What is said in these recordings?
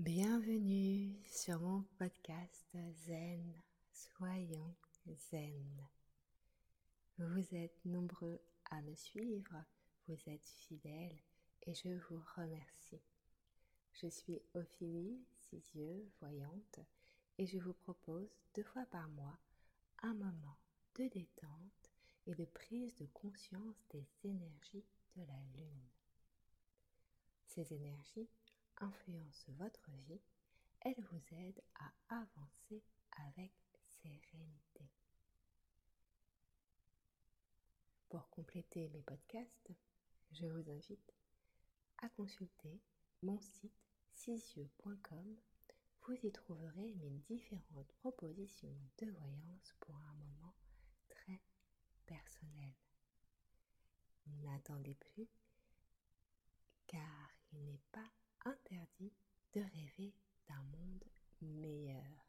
Bienvenue sur mon podcast Zen, soyons zen. Vous êtes nombreux à me suivre, vous êtes fidèles et je vous remercie. Je suis Ophélie Sisieux, voyante, et je vous propose deux fois par mois un moment de détente et de prise de conscience des énergies de la Lune. Ces énergies influencent votre vie, elles vous aident à avancer avec sérénité. Pour compléter mes podcasts, je vous invite à consulter mon site sisyeux.com. Vous y trouverez mes différentes propositions de voyance pour un moment très personnel. N'attendez plus, car il n'est pas interdit de rêver d'un monde meilleur.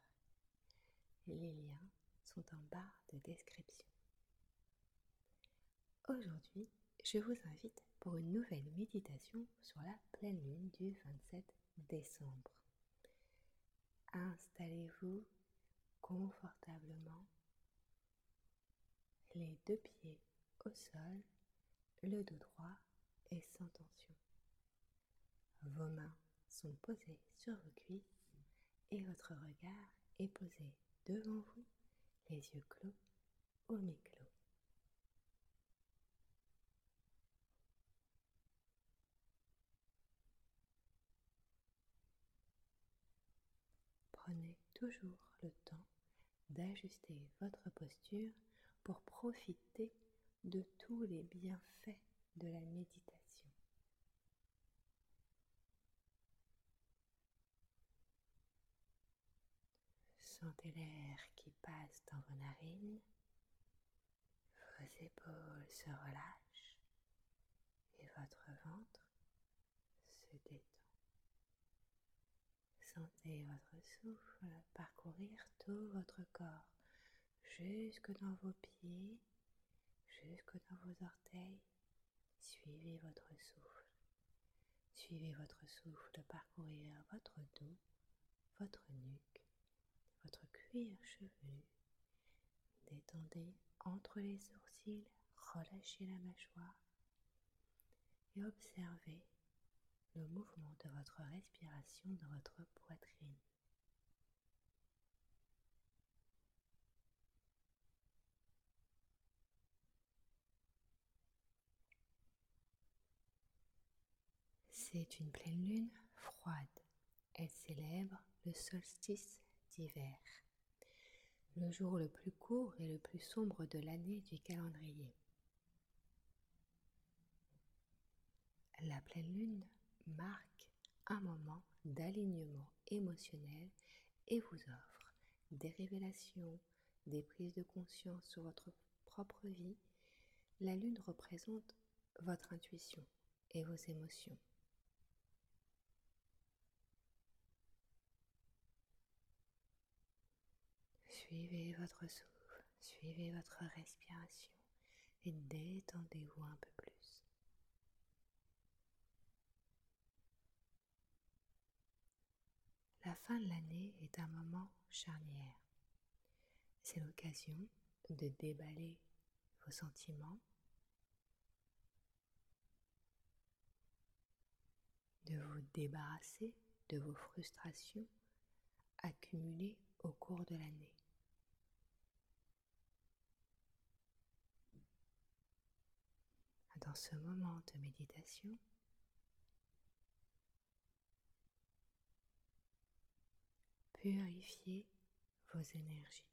Les liens sont en barre de description. Aujourd'hui, je vous invite pour une nouvelle méditation sur la pleine lune du 27 décembre. Installez-vous confortablement, les deux pieds au sol, le dos droit et sans tension. Vos mains sont posées sur vos cuisses et votre regard est posé devant vous, les yeux clos ou mi-clos. Prenez toujours le temps d'ajuster votre posture pour profiter de tous les bienfaits de la méditation. Sentez l'air qui passe dans vos narines, vos épaules se relâchent et votre ventre se détend. Sentez votre souffle parcourir tout votre corps, jusque dans vos pieds, jusque dans vos orteils. Suivez votre souffle. Suivez votre souffle parcourir votre dos, votre nuque, votre cuir chevelu. Détendez entre les sourcils, relâchez la mâchoire et observez le mouvement de votre respiration dans votre poitrine. C'est une pleine lune froide. Elle célèbre le solstice d'hiver, le jour le plus court et le plus sombre de l'année du calendrier. La pleine lune marque un moment d'alignement émotionnel et vous offre des révélations, des prises de conscience sur votre propre vie. La lune représente votre intuition et vos émotions. Suivez votre souffle, suivez votre respiration et détendez-vous un peu plus. La fin de l'année est un moment charnière. C'est l'occasion de déballer vos sentiments, de vous débarrasser de vos frustrations accumulées au cours de l'année. Dans ce moment de méditation, purifiez vos énergies.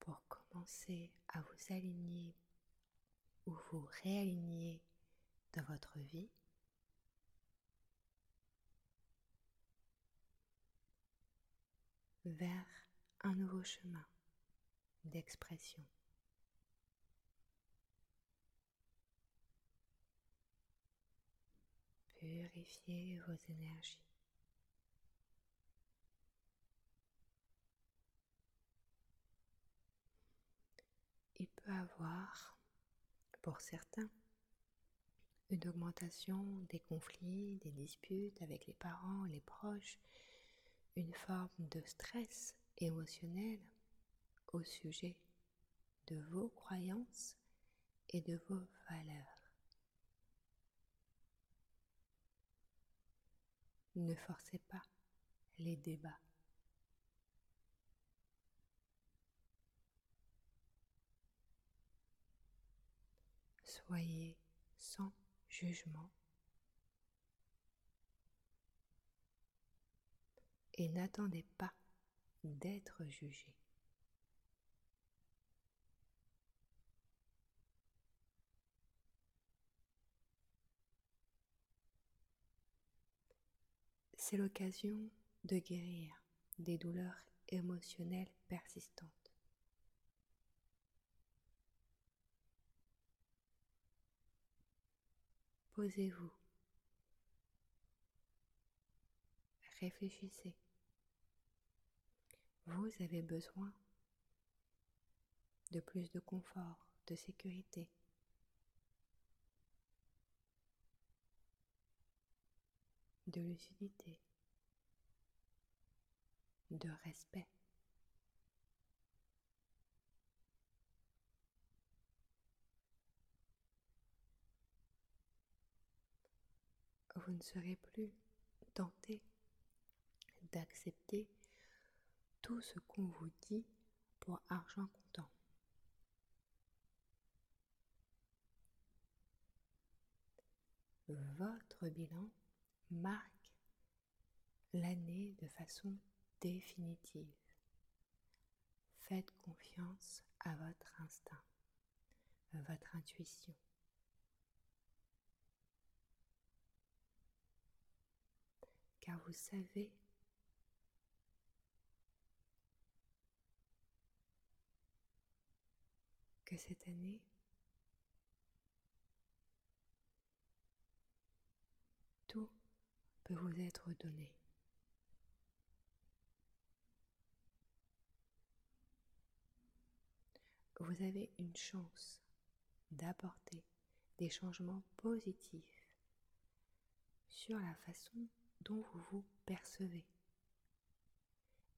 Pour commencer à vous aligner ou vous réaligner dans votre vie, vers un nouveau chemin d'expression. Purifiez vos énergies. il peut avoir, pour certains, une augmentation des conflits, des disputes avec les parents, les proches, une forme de stress émotionnel au sujet de vos croyances et de vos valeurs. Ne forcez pas les débats. Soyez sans jugement et n'attendez pas d'être jugé. C'est l'occasion de guérir des douleurs émotionnelles persistantes. Posez-vous. Réfléchissez. Vous avez besoin de plus de confort, de sécurité. de lucidité, de respect. Vous ne serez plus tenté d'accepter tout ce qu'on vous dit pour argent comptant. Votre bilan marque l'année de façon définitive. Faites confiance à votre instinct, à votre intuition. Car vous savez que cette année? Tout peut vous être donné. Vous avez une chance d'apporter des changements positifs sur la façon dont vous vous percevez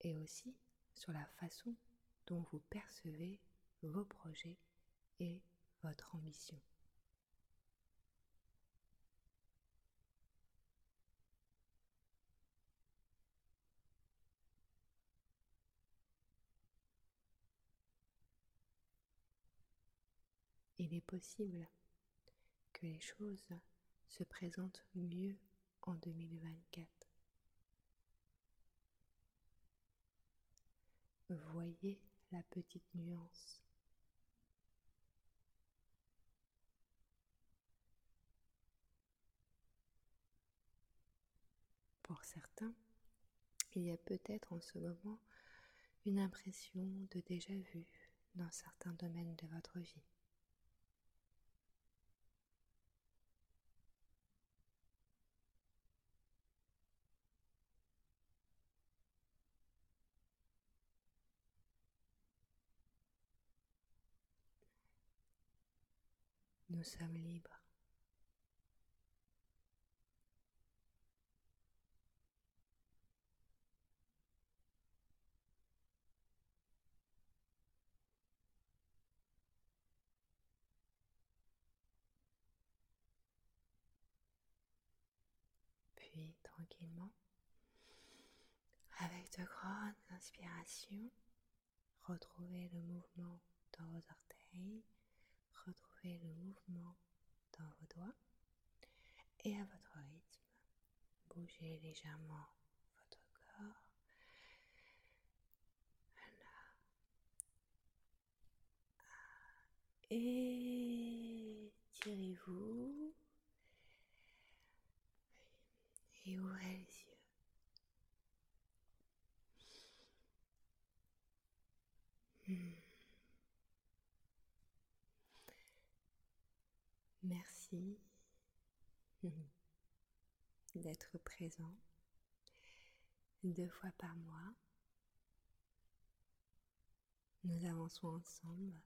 et aussi sur la façon dont vous percevez vos projets et votre ambition. il est possible que les choses se présentent mieux en 2024. Voyez la petite nuance. Certains, il y a peut-être en ce moment une impression de déjà vu dans certains domaines de votre vie. Nous sommes libres. Tranquillement, avec de grandes inspirations, retrouvez le mouvement dans vos orteils retrouvez le mouvement dans vos doigts et à votre rythme, bougez légèrement votre corps. Et tirez-vous Ouvrez les yeux. Hmm. Merci d'être présent deux fois par mois. Nous avançons ensemble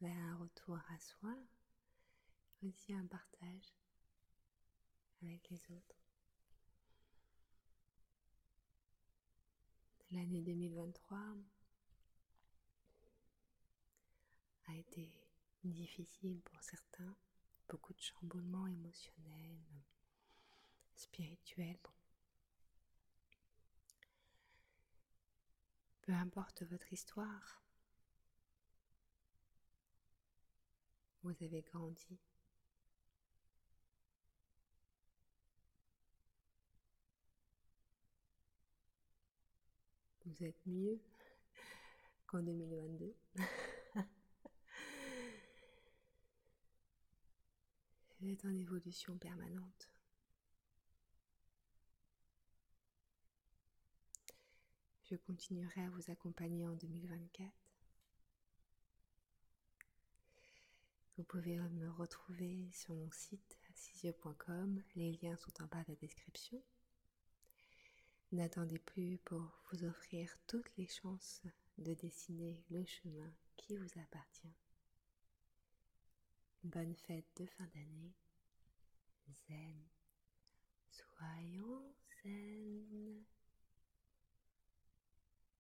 vers un retour à soi aussi un partage avec les autres. L'année 2023 a été difficile pour certains, beaucoup de chamboulements émotionnels, spirituels. Peu importe votre histoire, vous avez grandi. Vous êtes mieux qu'en 2022. Vous êtes en évolution permanente. Je continuerai à vous accompagner en 2024. Vous pouvez me retrouver sur mon site assisio.com. Les liens sont en bas de la description. N'attendez plus pour vous offrir toutes les chances de dessiner le chemin qui vous appartient. Bonne fête de fin d'année. Zen. Soyons zen.